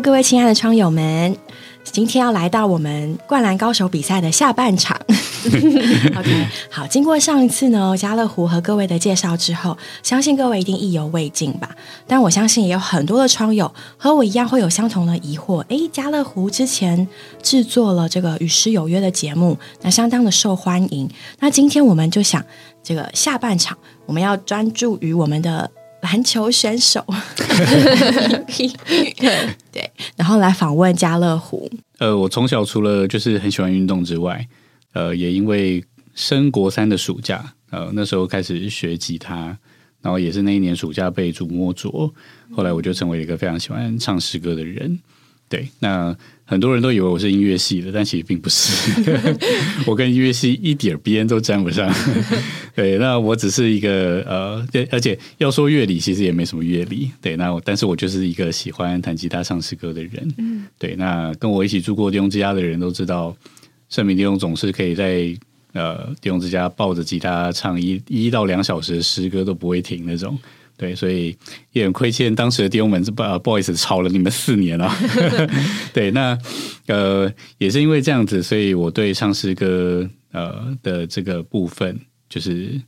各位亲爱的窗友们，今天要来到我们灌篮高手比赛的下半场。OK，好，经过上一次呢，家乐福和各位的介绍之后，相信各位一定意犹未尽吧？但我相信也有很多的窗友和我一样会有相同的疑惑。诶，家乐福之前制作了这个与诗有约的节目，那相当的受欢迎。那今天我们就想，这个下半场我们要专注于我们的。篮球选手，对，然后来访问家乐福。呃，我从小除了就是很喜欢运动之外，呃，也因为升国三的暑假，呃，那时候开始学吉他，然后也是那一年暑假被主摸着，后来我就成为一个非常喜欢唱诗歌的人。对，那。很多人都以为我是音乐系的，但其实并不是。我跟音乐系一点边都沾不上。对，那我只是一个呃，而且要说乐理，其实也没什么乐理。对，那但是我就是一个喜欢弹吉他、唱诗歌的人。嗯，对，那跟我一起住过弟兄之家的人都知道，盛明弟兄总是可以在呃弟兄之家抱着吉他唱一一到两小时的诗歌都不会停那种。对，所以也很亏欠当时的弟兄们，不不好意思吵了你们四年了。对，那呃也是因为这样子，所以我对唱诗歌呃的这个部分就是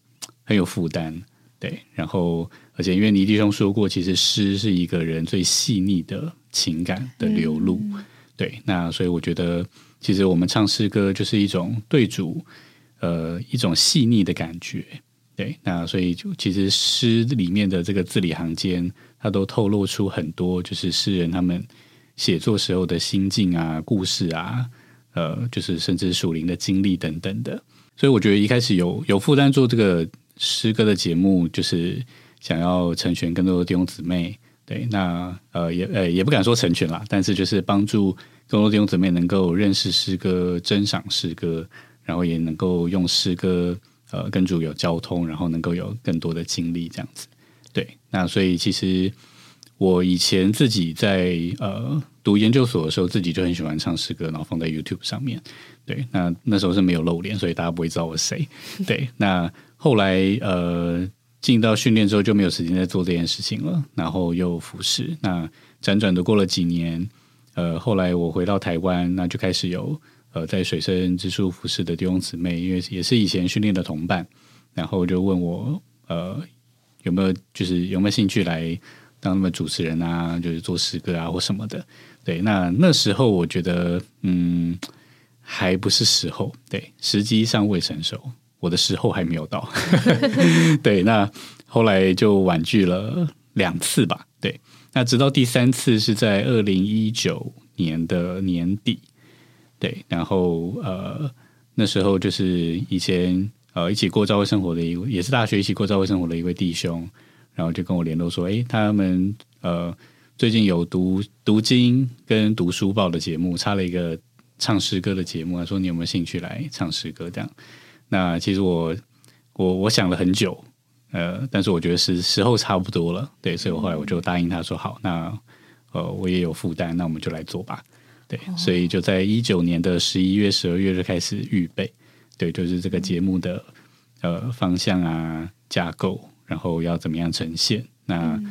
很有负担。对，然后而且因为倪弟兄说过，其实诗是一个人最细腻的情感的流露。对，那所以我觉得，其实我们唱诗歌就是一种对主呃一种细腻的感觉。对，那所以就其实诗里面的这个字里行间，它都透露出很多，就是诗人他们写作时候的心境啊、故事啊，呃，就是甚至属灵的经历等等的。所以我觉得一开始有有负担做这个诗歌的节目，就是想要成全更多的弟兄姊妹。对，那呃也呃也不敢说成全啦，但是就是帮助更多弟兄姊妹能够认识诗歌、珍赏诗歌，然后也能够用诗歌。呃，跟主有交通，然后能够有更多的精力，这样子。对，那所以其实我以前自己在呃读研究所的时候，自己就很喜欢唱诗歌，然后放在 YouTube 上面。对，那那时候是没有露脸，所以大家不会知道我谁。对，那后来呃进到训练之后，就没有时间再做这件事情了，然后又服侍。那辗转的过了几年，呃，后来我回到台湾，那就开始有。呃，在水深之处服侍的弟兄姊妹，因为也是以前训练的同伴，然后就问我，呃，有没有就是有没有兴趣来当他们主持人啊，就是做诗歌啊或什么的。对，那那时候我觉得，嗯，还不是时候，对，时机尚未成熟，我的时候还没有到。对，那后来就婉拒了两次吧。对，那直到第三次是在二零一九年的年底。对，然后呃，那时候就是以前呃一起过教会生活的一位，也是大学一起过教会生活的一位弟兄，然后就跟我联络说，哎，他们呃最近有读读经跟读书报的节目，插了一个唱诗歌的节目，他说你有没有兴趣来唱诗歌？这样，那其实我我我想了很久，呃，但是我觉得是时候差不多了，对，所以我后来我就答应他说好，那呃我也有负担，那我们就来做吧。对，所以就在一九年的十一月、十二月就开始预备。对，就是这个节目的呃方向啊、架构，然后要怎么样呈现，那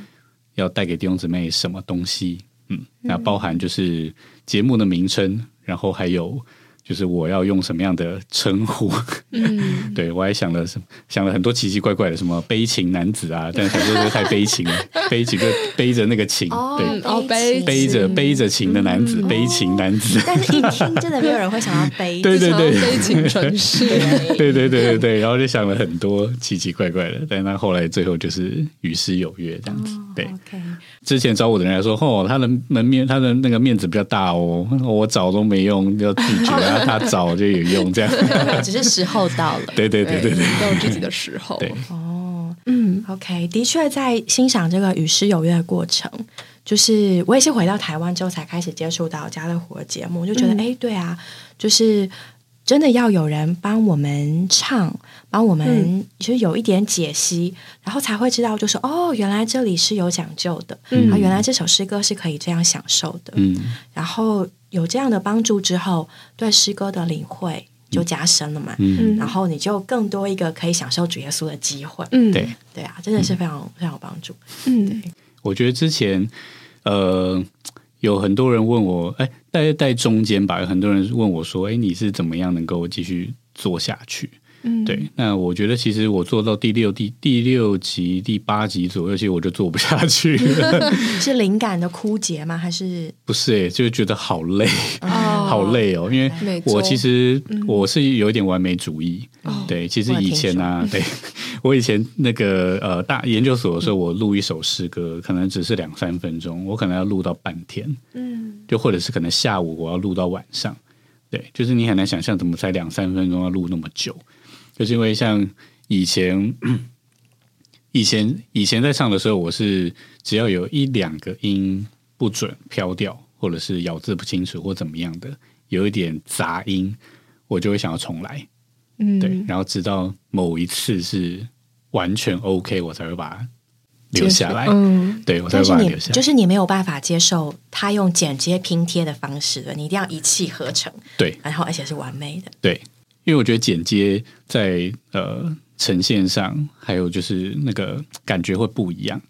要带给弟兄姊妹什么东西？嗯，那包含就是节目的名称，然后还有。就是我要用什么样的称呼？嗯，对我还想了什想了很多奇奇怪怪的，什么悲情男子啊，但是想说这太悲情了，悲情就背着那个情，对，哦背背着背着情的男子，悲情男子。但是一听真的没有人会想要背，对对对，悲情城市，对对对对对，然后就想了很多奇奇怪怪的，但他后来最后就是与世有约这样子。对，之前找我的人来说，哦，他的门面，他的那个面子比较大哦，我找都没用，要拒绝。他找就有用，这样 只是时候到了。对对对对对，都有自己的时候。对哦，嗯，OK，的确在欣赏这个与诗有约的过程，就是我也是回到台湾之后才开始接触到家乐福的节目，就觉得哎，对啊，就是真的要有人帮我们唱，帮我们其实有一点解析，然后才会知道，就是哦，原来这里是有讲究的，啊，原来这首诗歌是可以这样享受的，嗯，然后。有这样的帮助之后，对诗歌的领会就加深了嘛。嗯，然后你就更多一个可以享受主耶稣的机会。嗯，对，对啊，真的是非常非常有帮助。嗯，我觉得之前呃有很多人问我，哎，在在中间吧，有很多人问我说，哎，你是怎么样能够继续做下去？嗯，对，那我觉得其实我做到第六、第第六集、第八集左右，其实我就做不下去了。是灵感的枯竭吗？还是不是、欸？就是觉得好累，哦好累哦。因为我其实我是有一点完美主义。哦对，其实以前啊，对我以前那个呃大研究所的时候，我录一首诗歌，可能只是两三分钟，我可能要录到半天。嗯就或者是可能下午我要录到晚上，对，就是你很难想象怎么才两三分钟要录那么久，就是因为像以前，以前以前在唱的时候，我是只要有一两个音不准飘掉，或者是咬字不清楚或怎么样的，有一点杂音，我就会想要重来，嗯。对，然后直到某一次是完全 OK，我才会把它留下来，嗯，对我才会把它留下来，就是你没有办法接受他用剪接拼贴的方式的，你一定要一气呵成，对。然后而且是完美的。对，因为我觉得剪接在呃呈现上，还有就是那个感觉会不一样。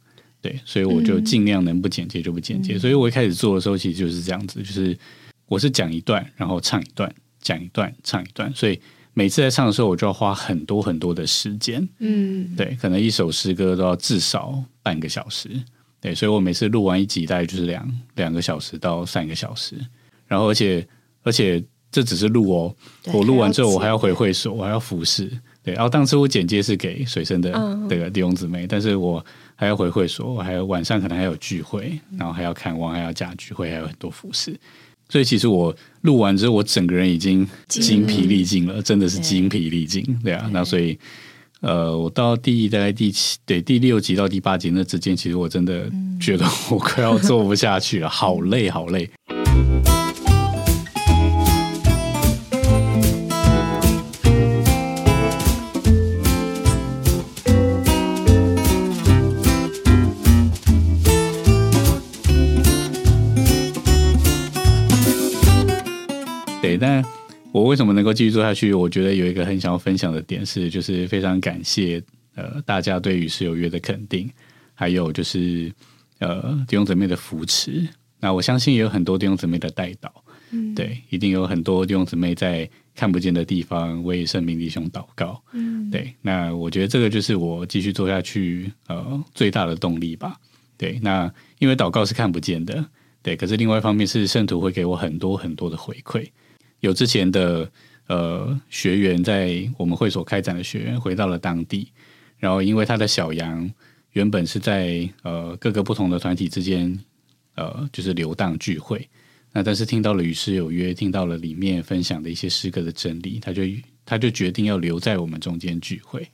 对，所以我就尽量能不剪接就不剪接。所以我一开始做的时候，其实就是这样子，就是我是讲一段，然后唱一段，讲一段，唱一段。所以每次在唱的时候，我就要花很多很多的时间。嗯，对，可能一首诗歌都要至少半个小时。对，所以我每次录完一集，大概就是两两个小时到三个小时。然后，而且而且这只是录哦，我录完之后，我还要回会所，我还要服侍。对，然后当时我简介是给水生的嗯这个弟兄姊妹，但是我还要回会所，我还有晚上可能还有聚会，然后还要看望，还要家聚会，还有很多服饰。所以其实我录完之后，我整个人已经精疲力尽了，真的是精疲力尽。对啊，那所以呃，我到第大概第七对第六集到第八集那之间，其实我真的觉得我快要做不下去了，好累好累。但我为什么能够继续做下去？我觉得有一个很想要分享的点是，就是非常感谢呃大家对于室友约的肯定，还有就是呃弟兄姊妹的扶持。那我相信也有很多弟兄姊妹的带导，嗯，对，一定有很多弟兄姊妹在看不见的地方为圣明弟兄祷告，嗯，对。那我觉得这个就是我继续做下去呃最大的动力吧。对，那因为祷告是看不见的，对，可是另外一方面是圣徒会给我很多很多的回馈。有之前的呃学员在我们会所开展的学员回到了当地，然后因为他的小羊原本是在呃各个不同的团体之间呃就是流荡聚会，那但是听到了与诗有约，听到了里面分享的一些诗歌的真理，他就他就决定要留在我们中间聚会，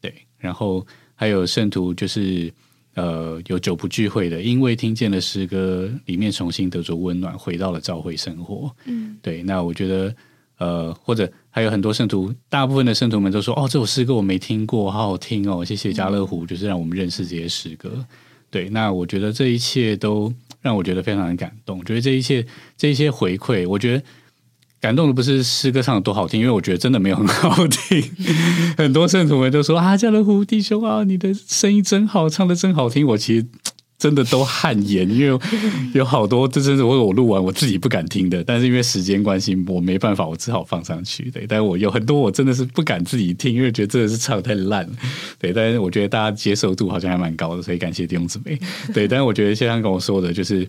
对，然后还有圣徒就是。呃，有久不聚会的，因为听见了诗歌，里面重新得着温暖，回到了教会生活。嗯，对。那我觉得，呃，或者还有很多圣徒，大部分的圣徒们都说：“哦，这首诗歌我没听过，好好听哦！”谢谢家乐福，就是让我们认识这些诗歌。对，那我觉得这一切都让我觉得非常的感动。觉得这一切，这一些回馈，我觉得感动的不是诗歌唱的多好听，因为我觉得真的没有很好听。很多圣徒们都说啊，家乐福弟兄啊，你的声音真好，唱的真好听。我其实真的都汗颜，因为有好多这真是我我录完我自己不敢听的，但是因为时间关系，我没办法，我只好放上去。对，但我有很多我真的是不敢自己听，因为觉得真的是唱得太烂。对，但是我觉得大家接受度好像还蛮高的，所以感谢弟兄姊妹。对，但是我觉得谢刚跟我说的就是。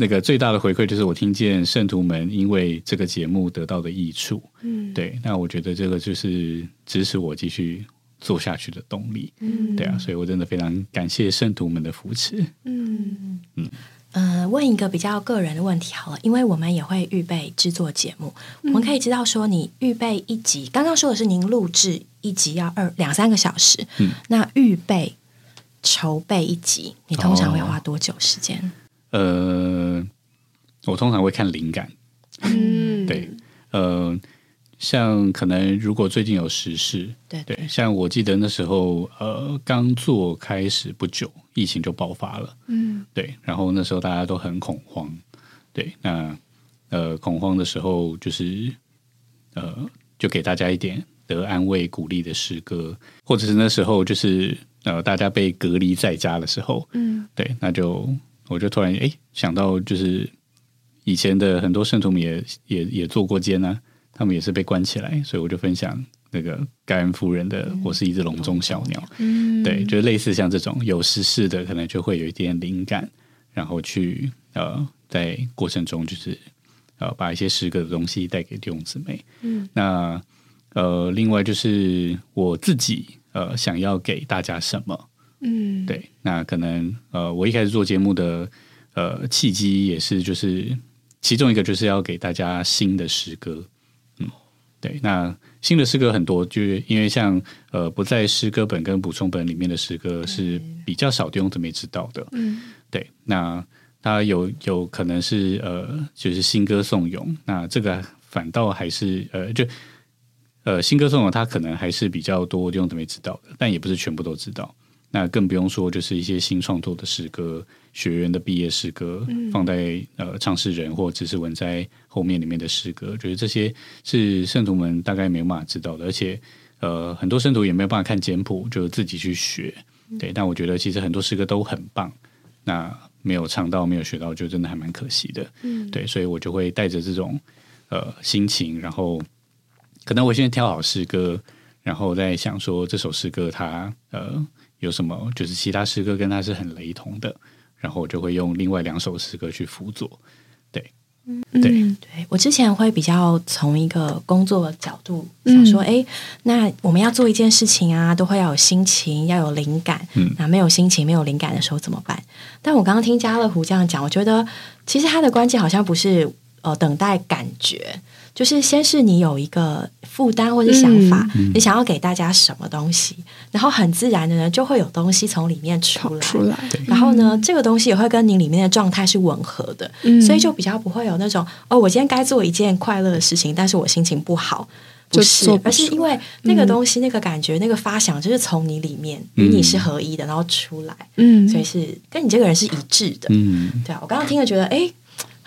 那个最大的回馈就是我听见圣徒们因为这个节目得到的益处，嗯，对，那我觉得这个就是支持我继续做下去的动力，嗯，对啊，所以我真的非常感谢圣徒们的扶持，嗯。嗯。呃，问一个比较个人的问题好了，因为我们也会预备制作节目，我们可以知道说，你预备一集，刚刚说的是您录制一集要二两三个小时，嗯，那预备筹备一集，你通常会花多久时间？呃，我通常会看灵感，嗯，对，呃，像可能如果最近有时事，对对，像我记得那时候呃刚做开始不久，疫情就爆发了，嗯，对，然后那时候大家都很恐慌，对，那呃恐慌的时候就是呃就给大家一点得安慰鼓励的诗歌，或者是那时候就是呃大家被隔离在家的时候，嗯，对，那就我就突然哎想到就是以前的很多圣徒们也也也做过监呢、他们也是被关起来，所以我就分享那个盖恩夫人的《我是一只笼中小鸟》，嗯，对，就类似像这种有时事的，可能就会有一点灵感，然后去呃在过程中就是呃把一些诗歌的东西带给弟兄姊妹。嗯，那呃另外就是我自己呃想要给大家什么。嗯，对，那可能呃，我一开始做节目的呃契机也是，就是其中一个就是要给大家新的诗歌，嗯，对，那新的诗歌很多，就是因为像呃不在诗歌本跟补充本里面的诗歌是比较少弟兄姊妹知道的，嗯，对，那它有有可能是呃就是新歌颂咏，那这个反倒还是呃就。呃，新歌颂咏他可能还是比较多弟兄姊妹知道的，但也不是全部都知道。那更不用说，就是一些新创作的诗歌、学员的毕业诗歌，放在呃唱诗人或者是文摘后面里面的诗歌，觉得这些是圣徒们大概没有办法知道的，而且呃很多圣徒也没有办法看简谱，就自己去学。对，但我觉得其实很多诗歌都很棒，那没有唱到、没有学到，就真的还蛮可惜的。嗯，对，所以我就会带着这种呃心情，然后可能我现在挑好诗歌，然后再想说这首诗歌它呃有什么，就是其他诗歌跟它是很雷同的，然后我就会用另外两首诗歌去辅佐。对，对，对我之前会比较从一个工作的角度想说，哎、那我们要做一件事情啊，都会要有心情，要有灵感。嗯那没有心情、没有灵感的时候怎么办？但我刚刚听家乐福这样讲，我觉得其实他的关键好像不是呃等待感觉，就是先是你有一个负担或者想法，嗯你想要给大家什么东西，然后很自然的呢，就会有东西从里面出来。出来，然后呢，这个东西也会跟你里面的状态是吻合的，嗯。所以就比较不会有那种哦，我今天该做一件快乐的事情，但是我心情不好，不就是而是因为那个东西、那个感觉、那个发想，就是从你里面嗯与你是合一的，然后出来，嗯，所以是跟你这个人是一致的。嗯，对啊，我刚刚听了觉得哎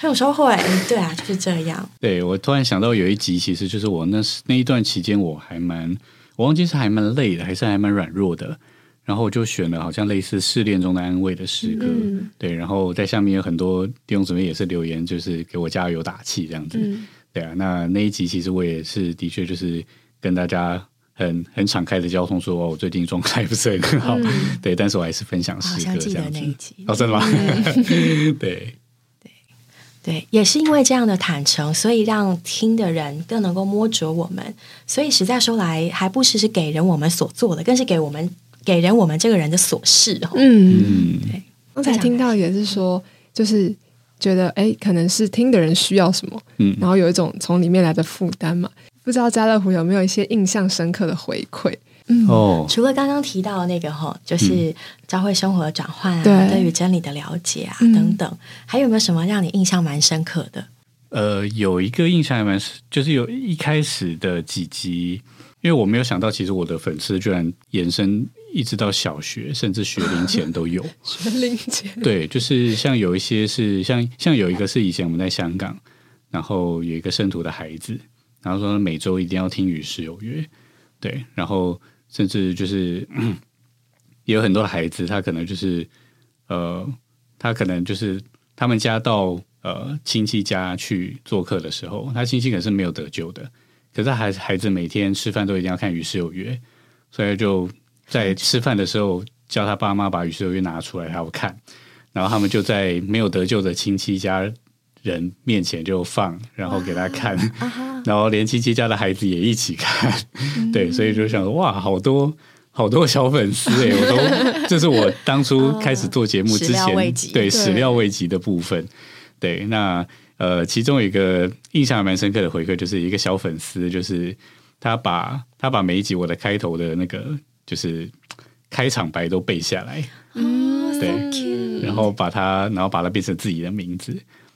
很有收获哎，嗯对啊，就是这样。对我突然想到有一集，其实就是我那时那一段期间，我还蛮我忘记是还蛮累的，还是还蛮软弱的。然后我就选了好像类似试炼中的安慰的诗歌，嗯对，然后在下面有很多弟兄姊妹也是留言，就是给我加油打气这样子。嗯对啊，那那一集其实我也是的确就是跟大家很很敞开的交通说，哦，我最近状态不是很好，对，但是我还是分享诗歌这样子。哦，真的吗？对，对，也是因为这样的坦诚，所以让听的人更能够摸着我们。所以实在说来，还不只是给人我们所做的，更是给我们给人我们这个人的琐事哦。嗯，对，刚才听到也是说，就是觉得哎，可能是听的人需要什么，嗯然后有一种从里面来的负担嘛。不知道家乐福有没有一些印象深刻的回馈？嗯，哦，除了刚刚提到的那个哈，就是教会生活的转换啊，对。对于真理的了解啊、嗯。等等，还有没有什么让你印象蛮深刻的？呃，有一个印象还蛮，就是有一开始的几集，因为我没有想到，其实我的粉丝居然延伸一直到小学，甚至学龄前都有。学龄前，对，就是像有一些是像像有一个是以前我们在香港，然后有一个圣徒的孩子，然后说每周一定要听与世有约，对，然后甚至就是 也有很多孩子，他可能就是呃，他可能就是他们家到呃亲戚家去做客的时候，他亲戚可是没有得救的，可是孩孩子每天吃饭都一定要看与世有约，所以就在吃饭的时候叫他爸妈把与世有约拿出来，他要看。然后他们就在没有得救的亲戚家人面前就放，然后给他看，然后连亲戚家的孩子也一起看，对，所以就想说哇，好多好多小粉丝哎，我都这是我当初开始做节目之前对对。始料未及的部分，对，那呃，其中有一个印象还蛮深刻的回馈，就是一个小粉丝，就是他把他把每一集我的开头的那个就是开场白都背下来，嗯对然后把它，然后把它变成自己的名字，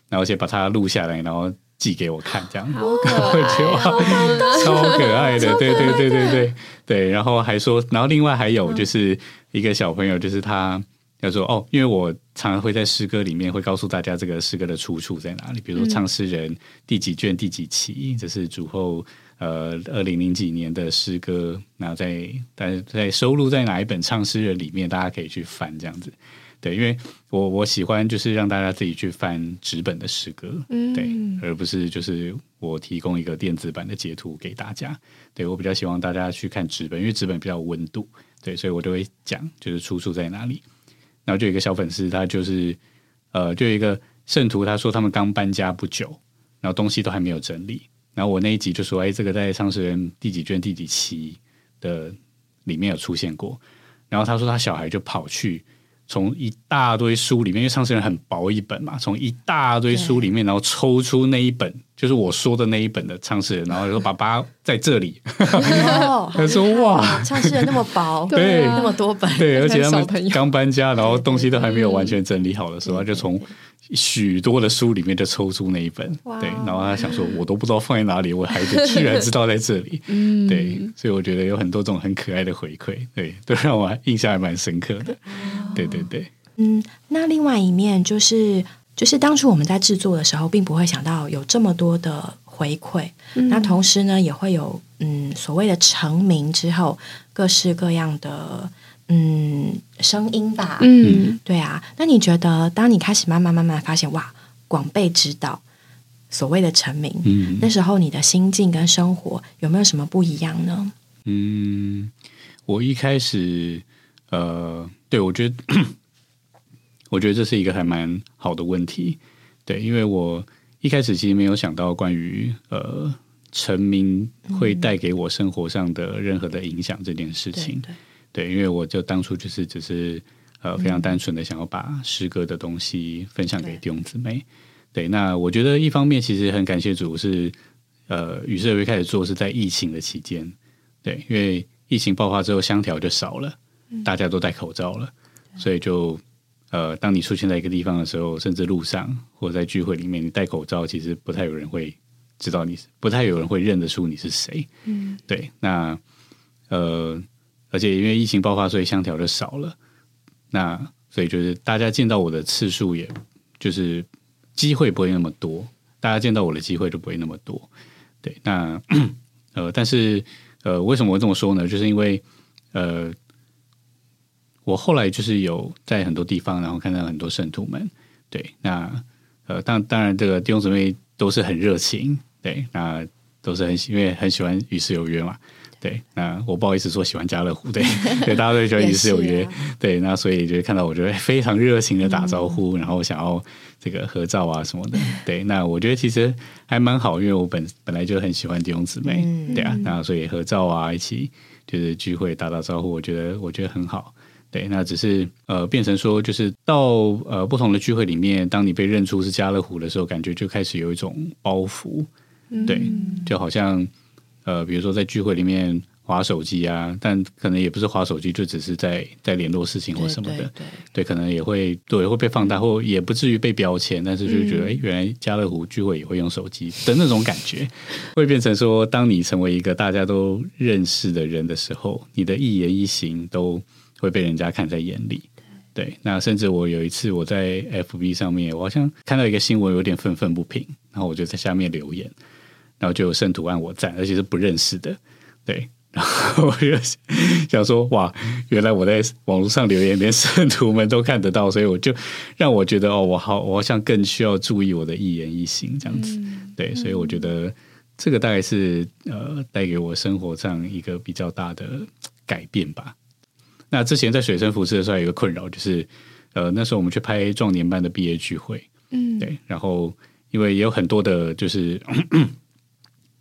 然后而且把它录下来，然后寄给我看，这样。好 可我爱 超可爱的，对对对对对对。然后还说，然后另外还有就是一个小朋友，就是他要说哦，因为我常常会在诗歌里面会告诉大家这个诗歌的出处在哪里，比如说唱诗人第几卷第几期，这是主后呃二零零几年的诗歌，然后在在在收录在哪一本唱诗人里面，大家可以去翻这样子。对，因为我我喜欢就是让大家自己去翻纸本的诗歌，对，而不是就是我提供一个电子版的截图给大家。对我比较希望大家去看纸本，因为纸本比较有温度，对，所以我就会讲就是出处在哪里。然后就有一个小粉丝，他就是呃，就有一个圣徒，他说他们刚搬家不久，然后东西都还没有整理。然后我那一集就说，哎，这个在创始人第几卷第几期的里面有出现过。然后他说他小孩就跑去。从一大堆书里面，因为《创始人》很薄一本嘛，从一大堆书里面，然后抽出那一本，就是我说的那一本的《创始人》，然后说：“爸爸在这里。” 他说：“哇，《创始人》那么薄，对，那么多本，对，而且他们 刚搬家，然后东西都还没有完全整理好的时候，他就从。”许多的书里面就抽出那一本，对，然后他想说，我都不知道放在哪里，我孩子居然知道在这里，对，所以我觉得有很多种很可爱的回馈，对，都让我印象还蛮深刻的，对对对。嗯，那另外一面就是，就是当初我们在制作的时候，并不会想到有这么多的回馈，那同时呢，也会有嗯所谓的成名之后各式各样的。嗯，声音吧，嗯，对啊。那你觉得，当你开始慢慢慢慢发现，哇，广被指导，所谓的成名，嗯，那时候你的心境跟生活有没有什么不一样呢？嗯，我一开始，呃，对我觉得，我觉得这是一个还蛮好的问题，对，因为我一开始其实没有想到关于呃成名会带给我生活上的任何的影响这件事情。对，因为我就当初就是只是呃非常单纯的想要把诗歌的东西分享给弟兄姊妹。对，那我觉得一方面其实很感谢主是呃，与社会开始做是在疫情的期间。对，因为疫情爆发之后，香条就少了，大家都戴口罩了，所以就呃，当你出现在一个地方的时候，甚至路上或者在聚会里面，你戴口罩，其实不太有人会知道你，不太有人会认得出你是谁。嗯，对，那呃。而且因为疫情爆发，所以香条就少了。那所以就是大家见到我的次数，也就是机会不会那么多。大家见到我的机会就不会那么多。对，那 呃，但是呃，为什么会这么说呢？就是因为呃，我后来就是有在很多地方，然后看到很多圣徒们。对，那呃，当当然这个弟兄姊妹都是很热情。对，那都是很因为很喜欢与世有约嘛。对，那我不好意思说喜欢家乐福，对，对，大家都喜欢与世有约，对，那所以就看到我觉得非常热情的打招呼，然后想要这个合照啊什么的，对，那我觉得其实还蛮好，因为我本本来就很喜欢弟兄姊妹，对啊，那所以合照啊，一起就是聚会打打招呼，我觉得我觉得很好，对，那只是呃变成说就是到呃不同的聚会里面，当你被认出是家乐福的时候，感觉就开始有一种包袱，对，就好像。呃，比如说在聚会里面划手机啊，但可能也不是划手机，就只是在在联络事情或什么的，对，可能也会对会被放大，或也不至于被标签，但是就觉得，哎，原来家乐福聚会也会用手机的那种感觉，会变成说，当你成为一个大家都认识的人的时候，你的一言一行都会被人家看在眼里。对，那甚至我有一次我在 FB 上面，我好像看到一个新闻，有点愤愤不平，然后我就在下面留言。然后就有圣徒按我赞，而且是不认识的，对。然后我就想说，哇，原来我在网络上留言，连圣徒们都看得到，所以我就让我觉得，哦，我好，我好像更需要注意我的一言一行这样子。对，所以我觉得这个大概是呃，带给我生活上一个比较大的改变吧。那之前在水深服饰的时候，有一个困扰就是，呃，那时候我们去拍壮年班的毕业聚会，嗯，对，然后因为也有很多的，就是。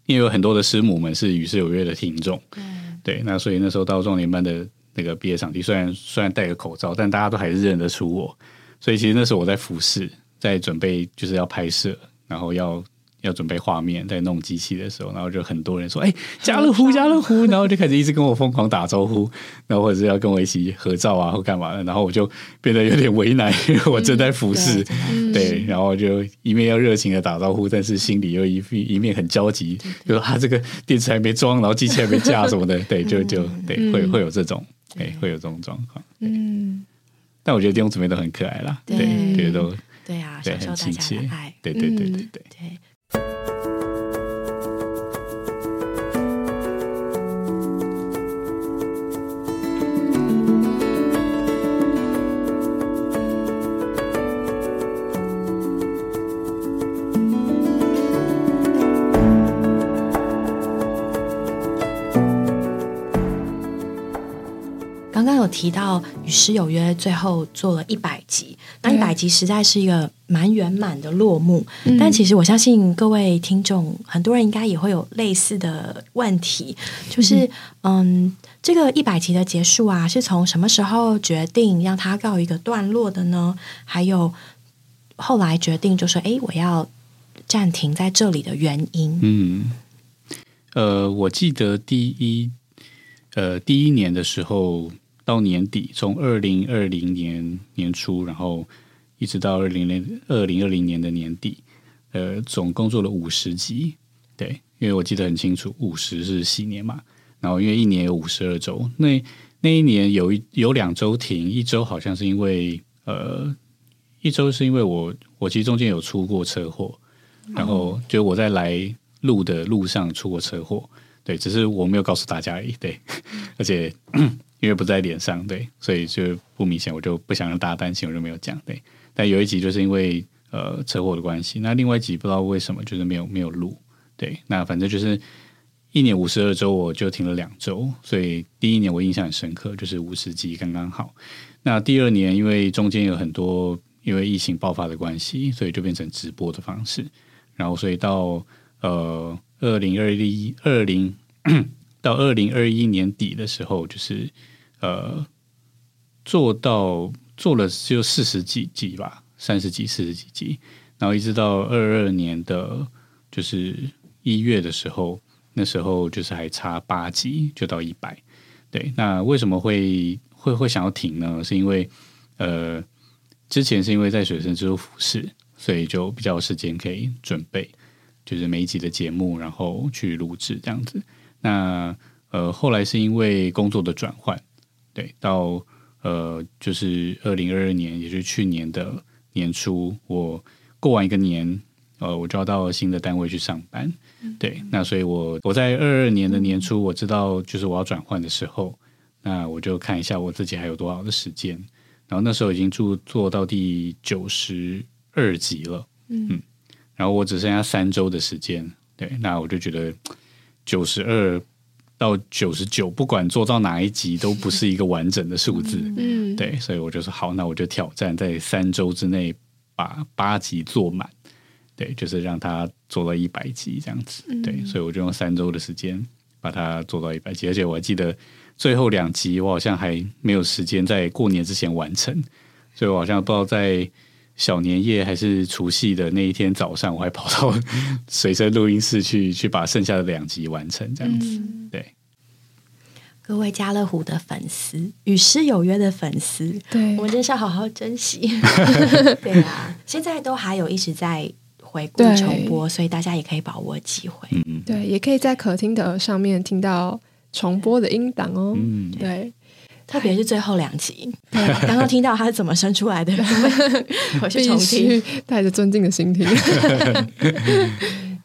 因为有很多的师母们是与世有约的听众，对，那所以那时候到壮年班的那个毕业场地，虽然虽然戴个口罩，但大家都还是认得出我，所以其实那时候我在服侍，在准备就是要拍摄，然后要。要准备画面，在弄机器的时候，然后就很多人说：“哎，家乐福，家乐福！” 然后就开始一直跟我疯狂打招呼，然后或者是要跟我一起合照啊，或干嘛的。然后我就变得有点为难，因 为我正在服侍，对，然后就一面要热情的打招呼，但是心里又一一面很焦急，就说啊这个电池还没装，然后机器还没架什么的，对，就就对，会会有这种，哎，会有这种状况。嗯，但我觉得弟兄姊妹都很可爱啦，对，觉得都对啊，对，很亲切，对对对对对。刚有提到《与诗有约》最后做了一百集，那一百集实在是一个蛮圆满的落幕。但其实我相信各位听众，很多人应该也会有类似的问题，就是嗯，这个一百集的结束啊，是从什么时候决定让它告一个段落的呢？还有后来决定就说，哎，我要暂停在这里的原因？嗯，呃，我记得第一呃第一年的时候。到年底，从二零二零年年初，然后一直到二零零二零二零年的年底，呃，总共做了五十集。对，因为我记得很清楚，五十是喜年嘛。然后因为一年有五十二周，那那一年有一有两周停，一周好像是因为呃，一周是因为我我其实中间有出过车祸，然后就我在来路的路上出过车祸。对，只是我没有告诉大家而已。对，而且。因为不在脸上，对，所以就不明显，我就不想让大家担心，我就没有讲。对，但有一集就是因为呃车祸的关系，那另外一集不知道为什么就是没有没有录。对，那反正就是一年五十二周，我就停了两周，所以第一年我印象很深刻，就是五十集刚刚好。那第二年因为中间有很多因为疫情爆发的关系，所以就变成直播的方式，然后所以到呃二零二一二零 到二零二一年底的时候，就是。呃，做到做了就四十几集吧，三十几、四十几集，然后一直到二二年的，就是一月的时候，那时候就是还差八集就到一百。对，那为什么会会会想要停呢？是因为呃，之前是因为在水深之处服侍，所以就比较有时间可以准备，就是每一集的节目，然后去录制这样子。那呃，后来是因为工作的转换。对，到呃，就是二零二二年，也就是去年的年初，我过完一个年，呃，我就要到新的单位去上班。对，那所以，我我在二二年的年初，我知道就是我要转换的时候，那我就看一下我自己还有多少的时间。然后那时候已经做做到第九十二集了，嗯，然后我只剩下三周的时间。对，那我就觉得九十二。到九十九，不管做到哪一集，都不是一个完整的数字。嗯，对，所以我就说好，那我就挑战在三周之内把八集做满。对，就是让他做到一百集这样子。对，所以我就用三周的时间把它做到一百集，而且我还记得最后两集我好像还没有时间在过年之前完成，所以我好像不知道在。小年夜还是除夕的那一天早上，我还跑到 随身录音室去，去把剩下的两集完成，这样子。对，各位家乐虎的粉丝，与诗有约的粉丝，对我们真是要好好珍惜。对啊，现在都还有一直在回顾重播，所以大家也可以把握机会。嗯，对，也可以在可听的上面听到重播的音档哦。嗯，对。特别是最后两集，刚刚听到他是怎么生出来的，我去重听，带着尊敬的心听。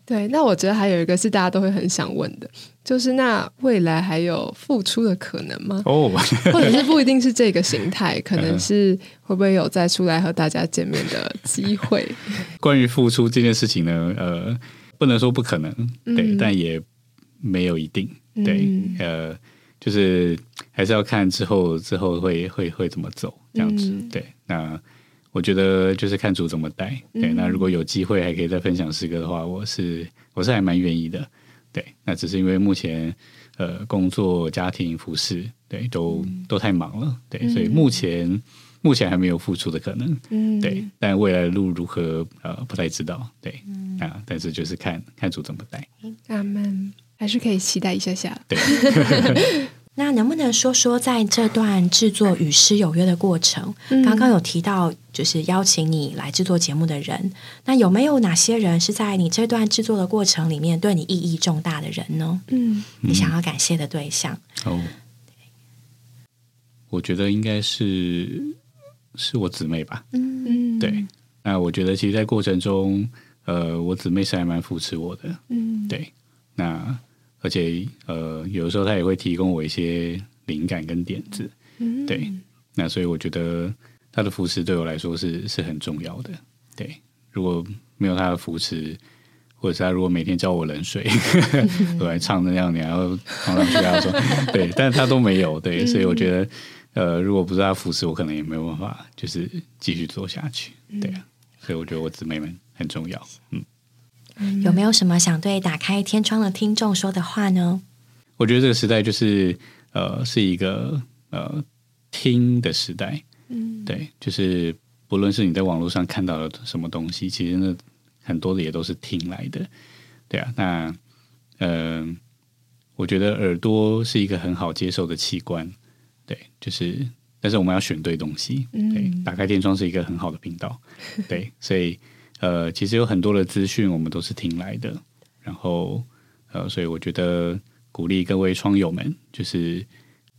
对，那我觉得还有一个是大家都会很想问的，就是那未来还有复出的可能吗？哦，或者是不一定是这个形态，可能是会不会有再出来和大家见面的机会？关于复出这件事情呢，呃，不能说不可能，对，但也没有一定，对，呃。就是还是要看之后之后会会会怎么走这样子，对。那我觉得就是看主怎么带，对。那如果有机会还可以再分享诗歌的话，我是我是还蛮愿意的，对。那只是因为目前呃工作、家庭、服饰，对，都都太忙了，对，所以目前目前还没有付出的可能，嗯，对。但未来的路如何呃不太知道，对啊。但是就是看看主怎么带，阿门。还是可以期待一下下。对，那能不能说说在这段制作《与诗有约》的过程？刚刚有提到，就是邀请你来制作节目的人，那有没有哪些人是在你这段制作的过程里面对你意义重大的人呢？嗯，你想要感谢的对象？哦，我觉得应该是是我姊妹吧。嗯，对。那我觉得，其实，在过程中，呃，我姊妹是还蛮扶持我的。嗯，对。那而且呃，有的时候他也会提供我一些灵感跟点子，对。那所以我觉得他的扶持对我来说是是很重要的。对，如果没有他的扶持，或者是他如果每天浇我冷水，我来唱那样，你还要唱上去跟他说，对，但是他都没有，对，所以我觉得呃，如果不是他扶持，我可能也没有办法，就是继续做下去。对啊，所以我觉得我姊妹们很重要。嗯，有没有什么想对打开天窗的听众说的话呢？我觉得这个时代就是呃，是一个呃听的时代。嗯，对，就是不论是你在网络上看到了什么东西，其实那很多的也都是听来的。对啊，那嗯，我觉得耳朵是一个很好接受的器官。对，就是，但是我们要选对东西。对，打开天窗是一个很好的频道。对，所以呃，其实有很多的资讯我们都是听来的。然后呃，所以我觉得鼓励各位创友们，就是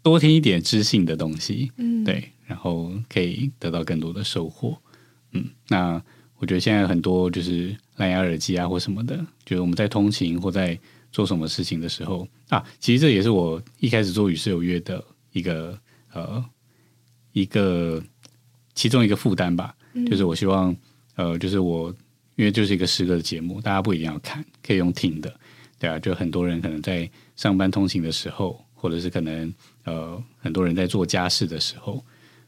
多听一点知性的东西。嗯，对，然后可以得到更多的收获。嗯，那我觉得现在很多就是蓝牙耳机啊或什么的，就是我们在通勤或在做什么事情的时候啊，其实这也是我一开始做与世有约的。一个呃，一个其中一个负担吧，就是我希望呃，就是我因为就是一个诗歌的节目，大家不一定要看，可以用听的，对啊，就很多人可能在上班通勤的时候，或者是可能呃，很多人在做家事的时候，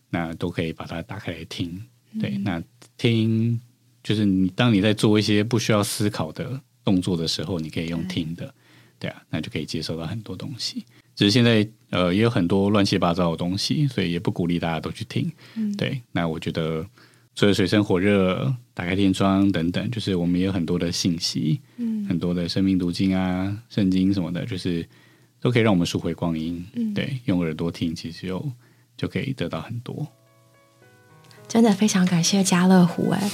那都可以把它打开来听。对，那听就是你当你在做一些不需要思考的动作的时候，你可以用听的，对啊，那就可以接收到很多东西。只是现在，呃，也有很多乱七八糟的东西，所以也不鼓励大家都去听。对，那我觉得除了水深火热、打开天窗等等，就是我们也有很多的信息，嗯，很多的生命读经啊、圣经什么的，就是都可以让我们赎回光阴。对，用耳朵听，其实就就可以得到很多。真的非常感谢家乐福哎。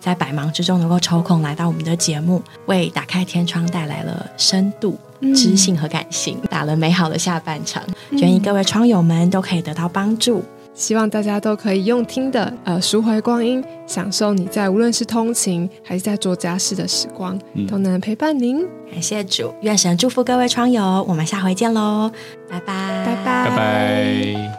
在百忙之中能够抽空来到我们的节目，为打开天窗带来了深度、知性和感性，打了美好的下半场。愿意各位窗友们都可以得到帮助，希望大家都可以用听的，呃，赎回光阴，享受你在无论是通勤还是在做家事的时光，都能陪伴您。感谢主，愿神祝福各位窗友，我们下回见喽，拜拜，拜拜，拜拜。